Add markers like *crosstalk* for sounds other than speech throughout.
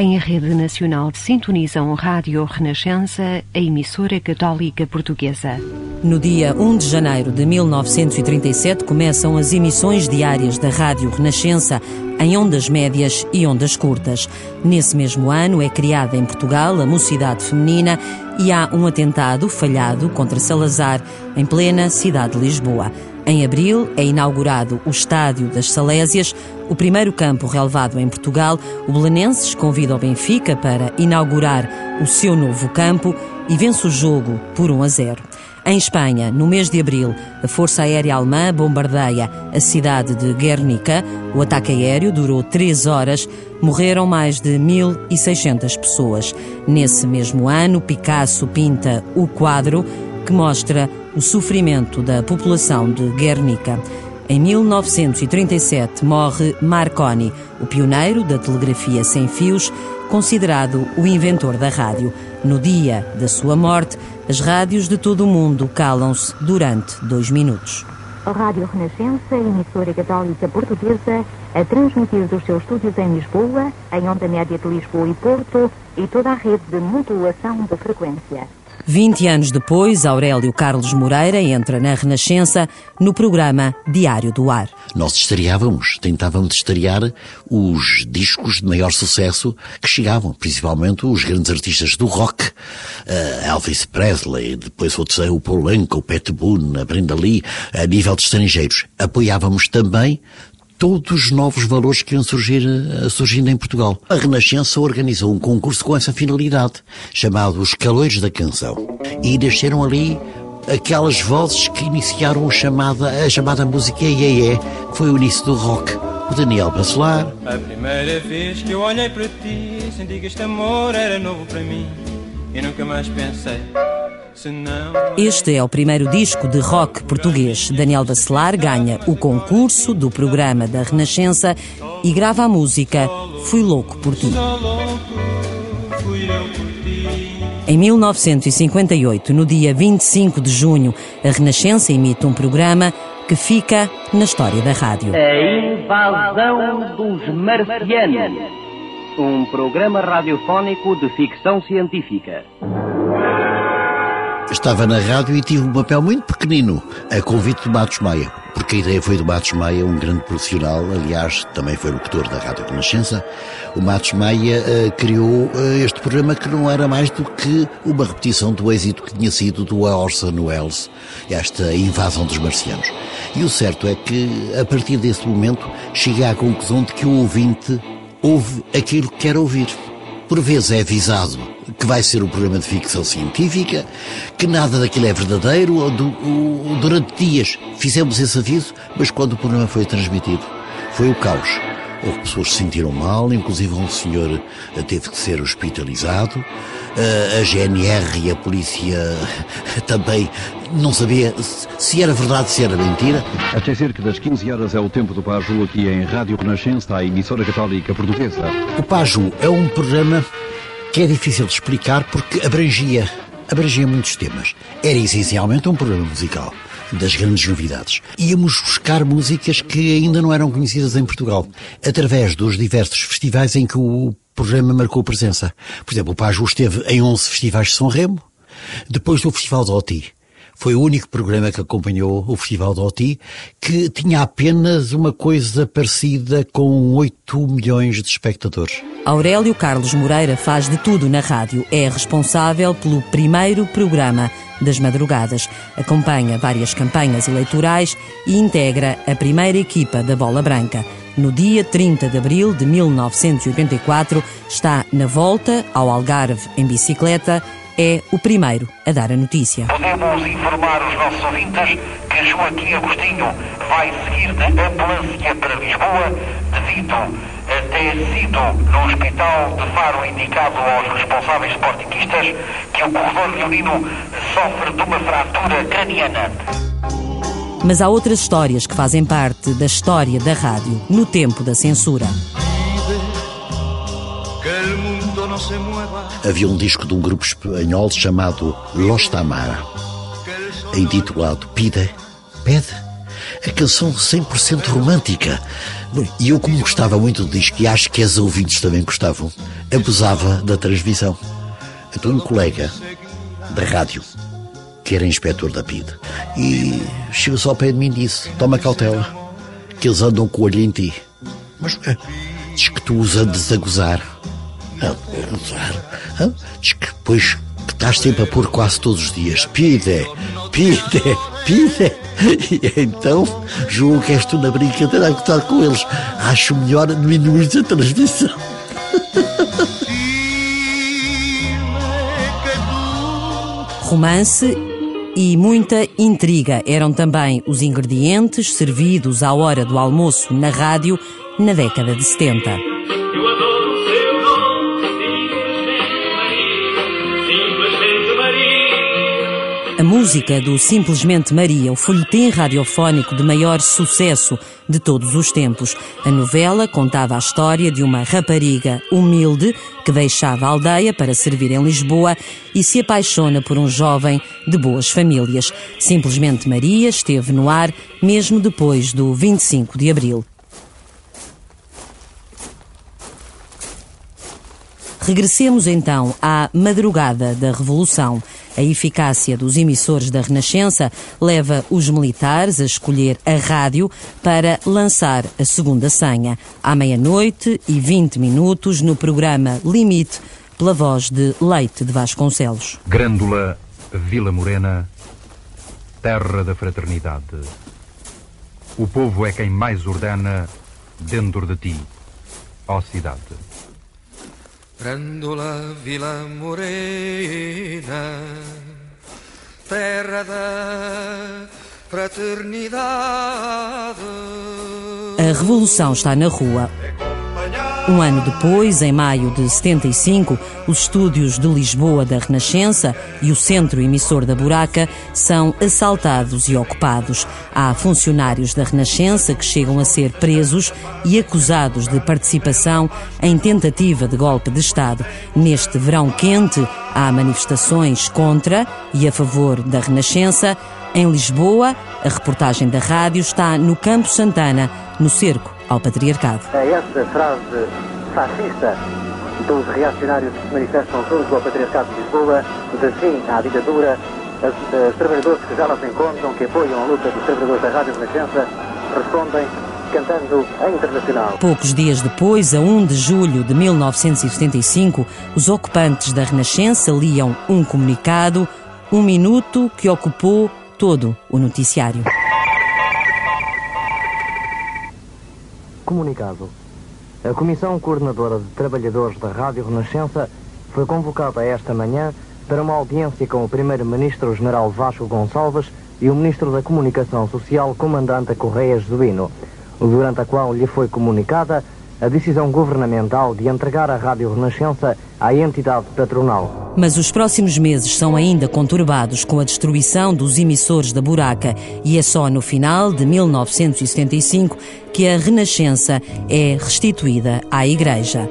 em rede nacional sintonizam Rádio Renascença, a emissora católica portuguesa. No dia 1 de janeiro de 1937 começam as emissões diárias da Rádio Renascença em ondas médias e ondas curtas. Nesse mesmo ano é criada em Portugal a Mocidade Feminina e há um atentado falhado contra Salazar em plena cidade de Lisboa. Em abril é inaugurado o Estádio das Salésias, o primeiro campo relevado em Portugal. O Belenenses convida o Benfica para inaugurar o seu novo campo e vence o jogo por 1 a 0. Em Espanha, no mês de abril, a Força Aérea Alemã bombardeia a cidade de Guernica. O ataque aéreo durou três horas. Morreram mais de 1.600 pessoas. Nesse mesmo ano, Picasso pinta o quadro que mostra o sofrimento da população de Guernica. Em 1937 morre Marconi, o pioneiro da telegrafia sem fios, considerado o inventor da rádio. No dia da sua morte, as rádios de todo o mundo calam-se durante dois minutos. A Rádio Renascença, emissora católica portuguesa, a transmitir dos seus estúdios em Lisboa, em onda média de Lisboa e Porto e toda a rede de modulação de frequência. 20 anos depois, Aurélio Carlos Moreira entra na Renascença no programa Diário do Ar. Nós estreávamos, tentávamos estrear os discos de maior sucesso que chegavam, principalmente os grandes artistas do rock, uh, Elvis Presley, depois outros, o Paul Anka, o Pat Boone, a Brenda Lee, a nível de estrangeiros. Apoiávamos também todos os novos valores que iam surgir, eh, surgindo em Portugal. A Renascença organizou um concurso com essa finalidade, chamado Os Caloiros da Canção. E nasceram ali aquelas vozes que iniciaram a chamada, a chamada música Iê, que foi o início do rock. O Daniel Bacelar. A primeira vez que eu olhei para ti, senti que este amor era novo para mim. E nunca mais pensei este é o primeiro disco de rock português. Daniel Bacelar ganha o concurso do programa da Renascença e grava a música Fui Louco por Ti. Em 1958, no dia 25 de junho, a Renascença emite um programa que fica na história da rádio. A invasão dos marcianos. Um programa radiofónico de ficção científica. Estava na rádio e tive um papel muito pequenino, a convite do Matos Maia, porque a ideia foi do Matos Maia, um grande profissional, aliás, também foi locutor da Rádio Renascença. O Matos Maia uh, criou uh, este programa que não era mais do que uma repetição do êxito que tinha sido do Orson Welles, esta invasão dos marcianos. E o certo é que, a partir desse momento, cheguei à conclusão de que o ouvinte ouve aquilo que quer ouvir por vezes é avisado que vai ser um programa de ficção científica, que nada daquilo é verdadeiro, ou, do, ou, durante dias fizemos esse aviso, mas quando o programa foi transmitido, foi o caos. Houve pessoas que se sentiram mal, inclusive um senhor teve que ser hospitalizado. A GNR e a polícia também não sabia se era verdade, se era mentira. Até cerca das 15 horas é o tempo do Paju aqui em Rádio Renascença, a emissora católica portuguesa. O Paju é um programa que é difícil de explicar porque abrangia, abrangia muitos temas. Era essencialmente um programa musical das grandes novidades. Íamos buscar músicas que ainda não eram conhecidas em Portugal, através dos diversos festivais em que o programa marcou presença. Por exemplo, o Paju esteve em 11 festivais de São Remo, depois do Festival de Oti. Foi o único programa que acompanhou o Festival de Oti, que tinha apenas uma coisa parecida com 8 milhões de espectadores. Aurélio Carlos Moreira faz de tudo na rádio. É responsável pelo primeiro programa das madrugadas. Acompanha várias campanhas eleitorais e integra a primeira equipa da Bola Branca. No dia 30 de abril de 1984, está na volta ao Algarve em bicicleta é o primeiro a dar a notícia. Podemos informar os nossos ouvintes que Joaquim Agostinho vai seguir de ambulância para Lisboa devido a ter sido no hospital de Faro indicado aos responsáveis sportinguistas que o corredor leonino sofre de uma fratura craniana. Mas há outras histórias que fazem parte da história da rádio no tempo da censura. Havia um disco de um grupo espanhol chamado Los Tamara, intitulado Pide, Pede. a canção 100% romântica. E eu, como gostava muito do disco, e acho que as ouvintes também gostavam, abusava da transmissão. Então um colega da rádio, que era inspetor da PID, e chegou-se ao pé de mim e disse, toma cautela, que eles andam com o olho em ti. Mas é, diz que tu os andes a gozar. Depois que estás sempre a pôr quase todos os dias. Pide, pide, pide. E então, julgo que és tu na brincadeira a gozar com eles. Acho melhor diminuir a transmissão. Romance e muita intriga eram também os ingredientes servidos à hora do almoço na rádio na década de 70. Música do Simplesmente Maria, o folhetim radiofónico de maior sucesso de todos os tempos. A novela contava a história de uma rapariga humilde que deixava a aldeia para servir em Lisboa e se apaixona por um jovem de boas famílias. Simplesmente Maria esteve no ar mesmo depois do 25 de abril. Regressemos então à madrugada da Revolução. A eficácia dos emissores da Renascença leva os militares a escolher a rádio para lançar a segunda senha. À meia-noite e 20 minutos no programa Limite, pela voz de Leite de Vasconcelos. Grândola, Vila Morena, terra da fraternidade. O povo é quem mais ordena dentro de ti, ó cidade. Grândola Vila Morena, terra da fraternidade. A revolução está na rua. Um ano depois, em maio de 75, os estúdios de Lisboa da Renascença e o centro emissor da Buraca são assaltados e ocupados. Há funcionários da Renascença que chegam a ser presos e acusados de participação em tentativa de golpe de Estado. Neste verão quente, há manifestações contra e a favor da Renascença. Em Lisboa, a reportagem da rádio está no Campo Santana, no cerco ao patriarcado. É essa frase fascista dos reacionários que se manifestam junto ao patriarcado de Lisboa, de fim à ditadura, os trabalhadores que já lá se encontram, que apoiam a luta dos trabalhadores da Rádio Renascença, respondem cantando a Internacional. Poucos dias depois, a 1 de julho de 1975, os ocupantes da Renascença liam um comunicado, um minuto que ocupou todo o noticiário. Comunicado. A Comissão Coordenadora de Trabalhadores da Rádio Renascença foi convocada esta manhã para uma audiência com o Primeiro-Ministro General Vasco Gonçalves e o Ministro da Comunicação Social, Comandante Correia Jesuíno, durante a qual lhe foi comunicada a decisão governamental de entregar a Rádio Renascença à entidade patronal. Mas os próximos meses são ainda conturbados com a destruição dos emissores da buraca e é só no final de 1975 que a Renascença é restituída à Igreja.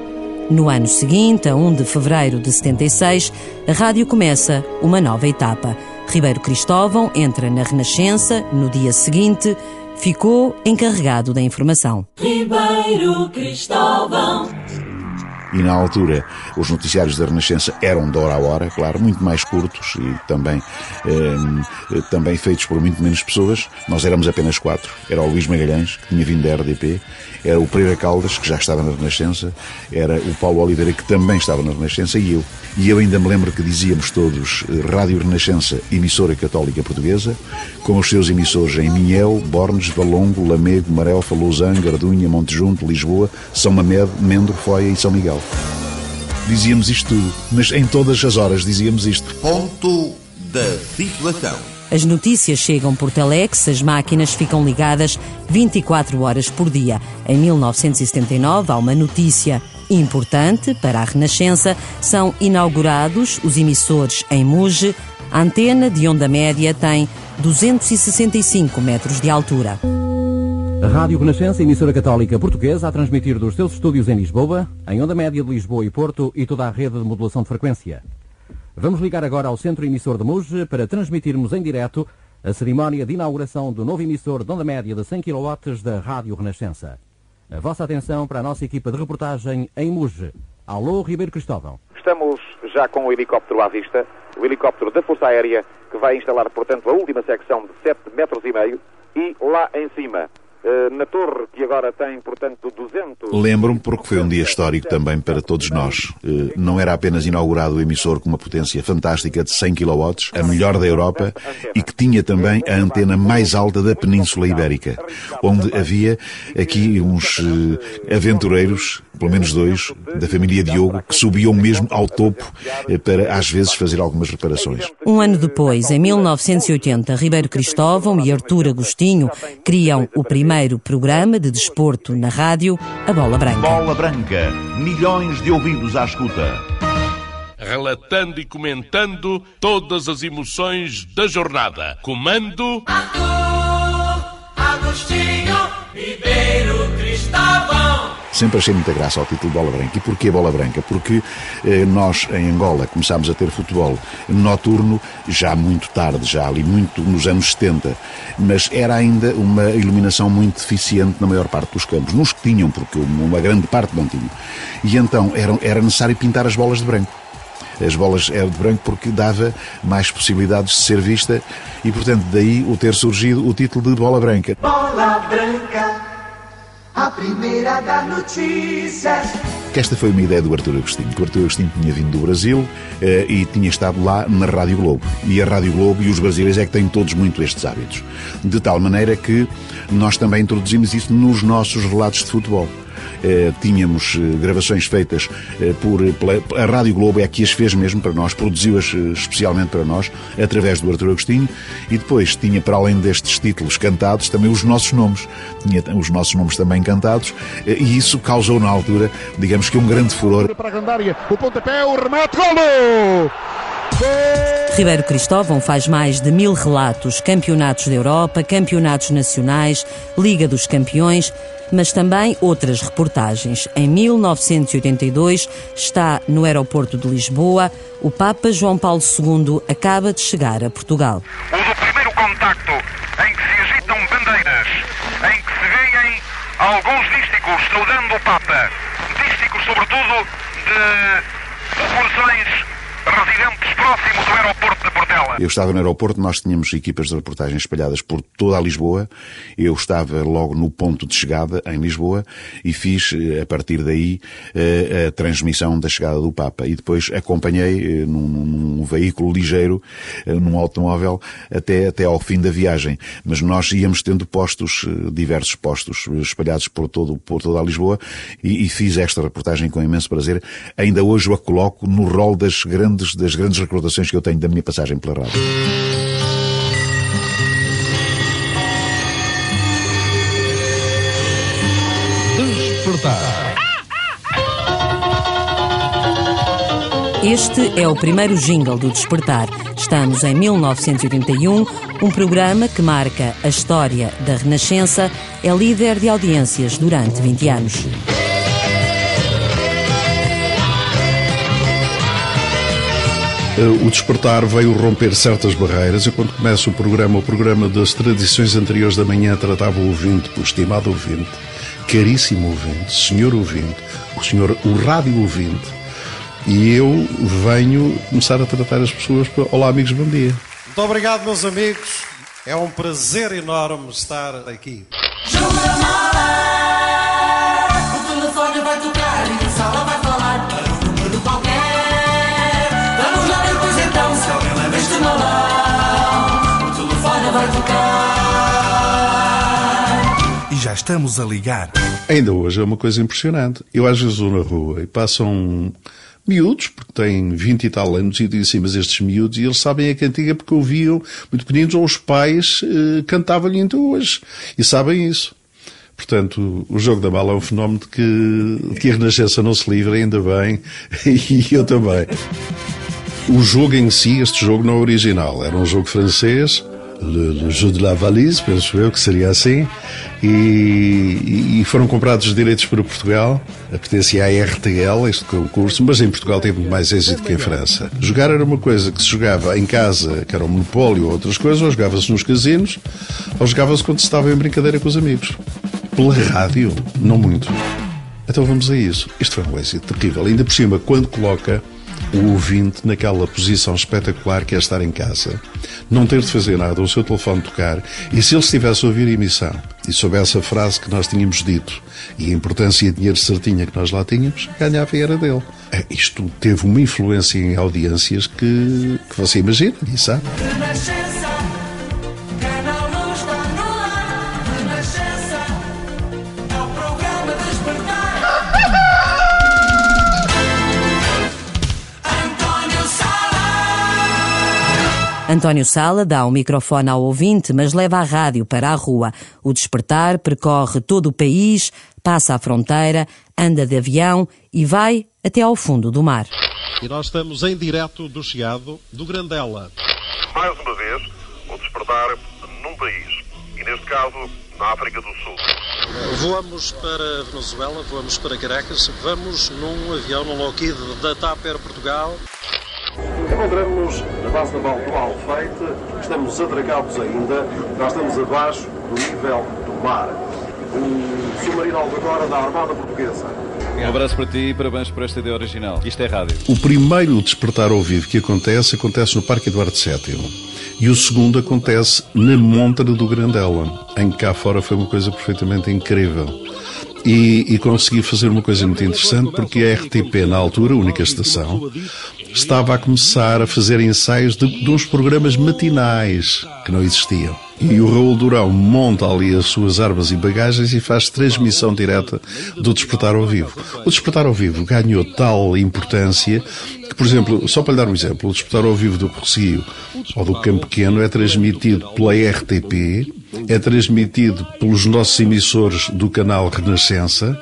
No ano seguinte, a 1 de fevereiro de 76, a rádio começa uma nova etapa. Ribeiro Cristóvão entra na Renascença no dia seguinte ficou encarregado da informação. Ribeiro Cristóvão. E na altura os noticiários da Renascença eram de hora a hora, claro, muito mais curtos e também, eh, também feitos por muito menos pessoas. Nós éramos apenas quatro. Era o Luís Magalhães, que tinha vindo da RDP, era o Pereira Caldas, que já estava na Renascença, era o Paulo Oliveira, que também estava na Renascença, e eu. E eu ainda me lembro que dizíamos todos eh, Rádio Renascença, emissora católica portuguesa, com os seus emissores em Minhel, Bornes, Valongo, Lamego, Marelfa, Lausanne, Gardunha, Monte Junto, Lisboa, São Mamed, Mendro, Foia e São Miguel. Dizíamos isto tudo, mas em todas as horas dizíamos isto. Ponto da situação. As notícias chegam por telex, as máquinas ficam ligadas 24 horas por dia. Em 1979 há uma notícia importante para a Renascença. São inaugurados os emissores em Muge. A antena de onda média tem 265 metros de altura. A Rádio Renascença, emissora católica portuguesa, a transmitir dos seus estúdios em Lisboa, em onda média de Lisboa e Porto e toda a rede de modulação de frequência. Vamos ligar agora ao centro emissor de Muge para transmitirmos em direto a cerimónia de inauguração do novo emissor de onda média de 100 kW da Rádio Renascença. A vossa atenção para a nossa equipa de reportagem em Muge. Alô, Ribeiro Cristóvão. Estamos já com o helicóptero à vista, o helicóptero da Força Aérea, que vai instalar, portanto, a última secção de 7 metros e meio, e lá em cima, na torre, que agora tem, portanto, 200... Lembro-me porque foi um dia histórico também para todos nós. Eh, não era apenas inaugurado o emissor com uma potência fantástica de 100 kW, a melhor da Europa, e que tinha também a antena mais alta da Península Ibérica, onde havia aqui uns eh, aventureiros, pelo menos dois, da família Diogo, que subiam mesmo ao topo para, às vezes, fazer algumas reparações. Um ano depois, em 1980, Ribeiro Cristóvão e Artur Agostinho criam o primeiro programa de desporto na rádio, a Bola Branca. Bola Branca, milhões de ouvidos à escuta. Relatando e comentando todas as emoções da jornada. Comando. Agostinho Ribeiro Cristóvão. Sempre achei muita graça ao título Bola Branca. E porquê Bola Branca? Porque eh, nós, em Angola, começámos a ter futebol noturno já muito tarde, já ali muito nos anos 70, mas era ainda uma iluminação muito deficiente na maior parte dos campos. Nos que tinham, porque uma grande parte não tinham. E então era, era necessário pintar as bolas de branco as bolas eram de branco porque dava mais possibilidades de ser vista e, portanto, daí o ter surgido o título de Bola Branca. Bola Branca, a primeira da notícia. Esta foi uma ideia do Artur Agostinho. O Artur Agostinho tinha vindo do Brasil eh, e tinha estado lá na Rádio Globo. E a Rádio Globo e os brasileiros é que têm todos muito estes hábitos. De tal maneira que nós também introduzimos isso nos nossos relatos de futebol. Eh, tínhamos eh, gravações feitas eh, por pela, a Rádio Globo é que as fez mesmo para nós, produziu-as especialmente para nós, através do Artur Agostinho, e depois tinha, para além destes títulos cantados, também os nossos nomes. Tinha os nossos nomes também cantados, e isso causou na altura, digamos que um grande furor. Para a grande área, o pontapé, o remate, golo! Ribeiro Cristóvão faz mais de mil relatos, campeonatos da Europa, campeonatos nacionais, Liga dos Campeões, mas também outras reportagens. Em 1982 está no aeroporto de Lisboa, o Papa João Paulo II acaba de chegar a Portugal. O do primeiro contacto, em que se agitam bandeiras, em que se veem alguns dísticos saudando o Papa, dísticos sobretudo de populações residentes próximos do aeroporto de Portela. Eu estava no aeroporto, nós tínhamos equipas de reportagem espalhadas por toda a Lisboa. Eu estava logo no ponto de chegada, em Lisboa, e fiz, eh, a partir daí, eh, a transmissão da chegada do Papa. E depois acompanhei eh, num, num veículo ligeiro, num automóvel, até, até ao fim da viagem. Mas nós íamos tendo postos, diversos postos, espalhados por, todo, por toda a Lisboa, e, e fiz esta reportagem com imenso prazer. Ainda hoje a coloco no rol das grandes grandes, das grandes recordações que eu tenho da minha passagem pela rádio. Despertar. Este é o primeiro jingle do Despertar. Estamos em 1981, um programa que marca a história da Renascença, é líder de audiências durante 20 anos. O despertar veio romper certas barreiras. Eu, quando começo o programa, o programa das tradições anteriores da manhã tratava o ouvinte, o estimado ouvinte, caríssimo ouvinte, senhor ouvinte, o senhor, o rádio ouvinte. E eu venho começar a tratar as pessoas para. Olá, amigos, bom dia. Muito obrigado, meus amigos. É um prazer enorme estar aqui. Estamos a ligar. Ainda hoje é uma coisa impressionante. Eu às vezes vou na rua e passam miúdos, porque têm 20 e tal anos, e digo assim, mas estes miúdos, e eles sabem a cantiga porque ouviam muito pequeninos, ou os pais eh, cantavam-lhe ainda hoje. E sabem isso. Portanto, o jogo da bala é um fenómeno de que, de que a Renascença não se livra, ainda bem, *laughs* e eu também. O jogo em si, este jogo não é original. Era um jogo francês, Le, le Jeu de la Valise, penso eu que seria assim, e, e foram comprados os direitos para Portugal, pertencia à RTL, este concurso, mas em Portugal teve muito mais êxito que em França. Jogar era uma coisa que se jogava em casa, que era um monopólio ou outras coisas, ou jogava-se nos casinos, ou jogava-se quando se estava em brincadeira com os amigos. Pela rádio, não muito. Então vamos a isso. Isto foi um êxito terrível. Ainda por cima, quando coloca o ouvinte naquela posição espetacular que é estar em casa, não ter de fazer nada, o seu telefone tocar, e se ele estivesse a ouvir a emissão e soubesse a frase que nós tínhamos dito e a importância e dinheiro certinha que nós lá tínhamos, ganhava e era dele. É, isto teve uma influência em audiências que, que você imagina e sabe. António Sala dá o microfone ao ouvinte, mas leva a rádio para a rua. O despertar percorre todo o país, passa a fronteira, anda de avião e vai até ao fundo do mar. E nós estamos em direto do Chiado do Grandela. Mais uma vez, o despertar num país, e neste caso na África do Sul. Voamos para Venezuela, voamos para Caracas, vamos num avião, num Lockheed da TAP Air Portugal. Encontramos-nos na base naval do Alfeite, estamos atracados ainda, nós estamos abaixo do nível do mar. O submarino Albacora da Armada Portuguesa. Um abraço para ti e parabéns por esta ideia original. Isto é rádio. O primeiro despertar ao vivo que acontece, acontece no Parque Eduardo VII. E o segundo acontece na montra do Grandela, em que cá fora foi uma coisa perfeitamente incrível. E, e, consegui fazer uma coisa muito interessante porque a RTP, na altura, única estação, estava a começar a fazer ensaios de, de uns programas matinais que não existiam. E o Raul Durão monta ali as suas armas e bagagens e faz transmissão direta do Despertar ao Vivo. O Despertar ao Vivo ganhou tal importância que, por exemplo, só para lhe dar um exemplo, o Despertar ao Vivo do Rocio ou do Campo Pequeno é transmitido pela RTP, é transmitido pelos nossos emissores do canal Renascença,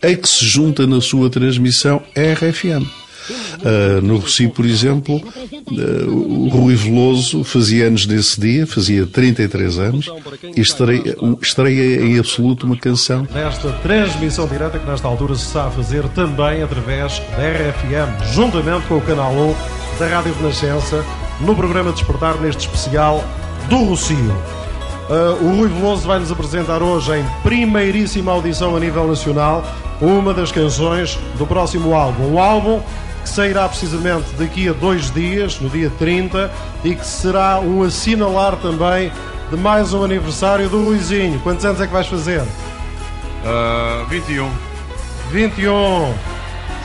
a que se junta na sua transmissão a RFM. Uh, no Recife, por exemplo, uh, o Rui Veloso fazia anos nesse dia, fazia 33 anos, e estreia em absoluto uma canção. Nesta transmissão direta que nesta altura se está a fazer também através da RFM, juntamente com o canal 1 da Rádio Renascença, no programa Despertar, neste especial do Rocio. Uh, o Rui Veloso vai nos apresentar hoje, em primeiríssima audição a nível nacional, uma das canções do próximo álbum. Um álbum que sairá precisamente daqui a dois dias, no dia 30, e que será um assinalar também de mais um aniversário do Ruizinho. Quantos anos é que vais fazer? Uh, 21. 21.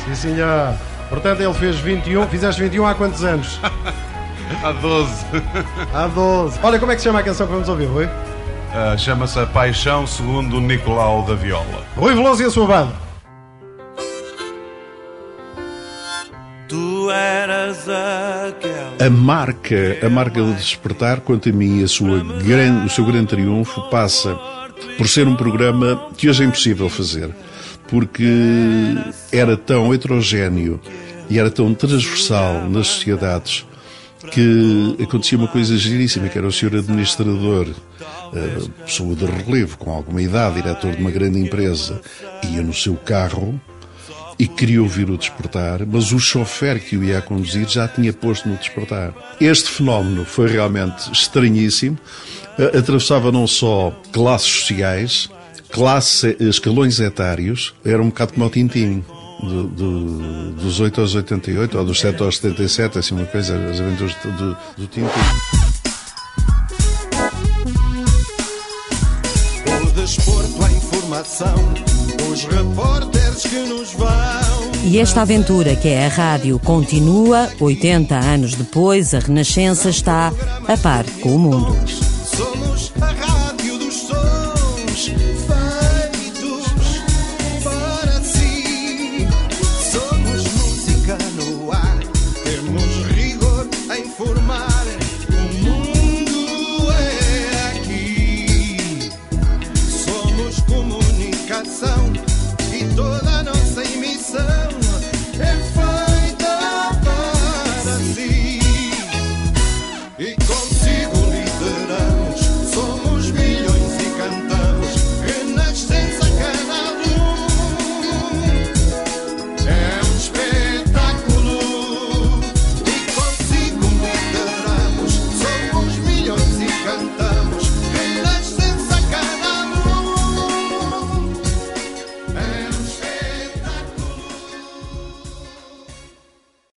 Sim, senhor. Portanto, ele fez 21. Fizeste 21 há quantos anos? *laughs* há 12. há 12. Olha, como é que se chama a canção que vamos ouvir, Rui? Uh, Chama-se Paixão segundo Nicolau da Viola. Rui Veloso e a sua banda. A marca, a marca do despertar, quanto a mim, a sua o seu grande triunfo passa por ser um programa que hoje é impossível fazer, porque era tão heterogéneo e era tão transversal nas sociedades que acontecia uma coisa giríssima, que era o senhor administrador, eh, pessoa de relevo, com alguma idade, diretor de uma grande empresa, ia no seu carro e queria ouvir o despertar, mas o chofer que o ia conduzir já tinha posto no despertar. Este fenómeno foi realmente estranhíssimo, atravessava não só classes sociais, classes, escalões etários, era um bocado como o Tintim. Do, do, dos 8 aos 88, ou dos 7 aos 77, assim uma coisa, as aventuras do, do Tintim. O desporto, a informação, os repórteres que nos vão. E esta aventura, que é a rádio, continua. 80 anos depois, a Renascença está a par com o mundo.